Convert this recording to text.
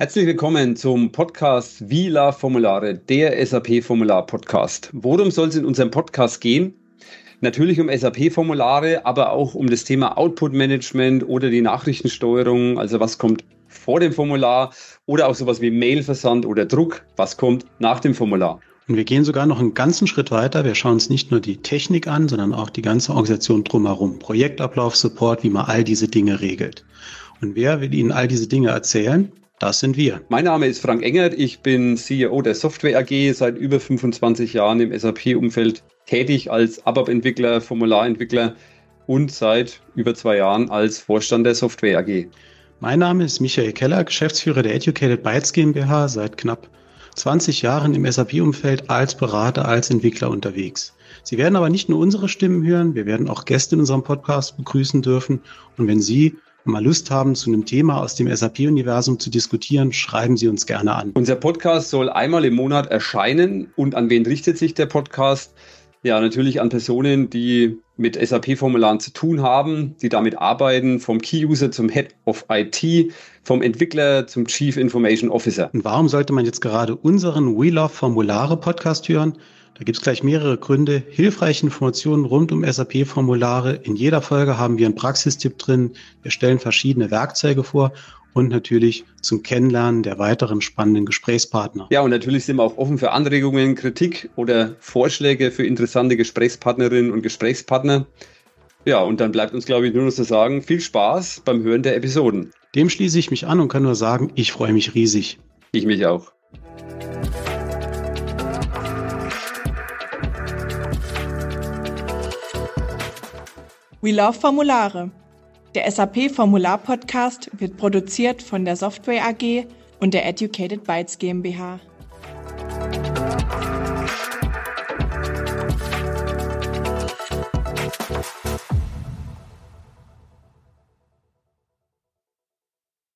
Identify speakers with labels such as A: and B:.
A: Herzlich willkommen zum Podcast Vila Formulare, der SAP Formular Podcast. Worum soll es in unserem Podcast gehen? Natürlich um SAP-Formulare, aber auch um das Thema Output Management oder die Nachrichtensteuerung. Also was kommt vor dem Formular oder auch sowas wie Mailversand oder Druck. Was kommt nach dem Formular?
B: Und wir gehen sogar noch einen ganzen Schritt weiter. Wir schauen uns nicht nur die Technik an, sondern auch die ganze Organisation drumherum. Projektablauf, Support, wie man all diese Dinge regelt. Und wer will Ihnen all diese Dinge erzählen? Das sind wir.
A: Mein Name ist Frank Engert. Ich bin CEO der Software AG, seit über 25 Jahren im SAP-Umfeld tätig als ABAP-Entwickler, Formularentwickler und seit über zwei Jahren als Vorstand der Software AG.
B: Mein Name ist Michael Keller, Geschäftsführer der Educated Bytes GmbH, seit knapp 20 Jahren im SAP-Umfeld als Berater, als Entwickler unterwegs. Sie werden aber nicht nur unsere Stimmen hören, wir werden auch Gäste in unserem Podcast begrüßen dürfen. Und wenn Sie mal Lust haben, zu einem Thema aus dem SAP-Universum zu diskutieren, schreiben Sie uns gerne an.
A: Unser Podcast soll einmal im Monat erscheinen. Und an wen richtet sich der Podcast? Ja, natürlich an Personen, die mit SAP-Formularen zu tun haben, die damit arbeiten, vom Key-User zum Head of IT, vom Entwickler zum Chief Information Officer.
B: Und warum sollte man jetzt gerade unseren We Love Formulare Podcast hören? Da gibt es gleich mehrere Gründe. Hilfreiche Informationen rund um SAP-Formulare. In jeder Folge haben wir einen Praxistipp drin. Wir stellen verschiedene Werkzeuge vor und natürlich zum Kennenlernen der weiteren spannenden Gesprächspartner.
A: Ja, und natürlich sind wir auch offen für Anregungen, Kritik oder Vorschläge für interessante Gesprächspartnerinnen und Gesprächspartner. Ja, und dann bleibt uns, glaube ich, nur noch zu sagen, viel Spaß beim Hören der Episoden.
B: Dem schließe ich mich an und kann nur sagen, ich freue mich riesig.
A: Ich mich auch.
C: We Love Formulare. Der SAP Formular Podcast wird produziert von der Software AG und der Educated Bytes GmbH.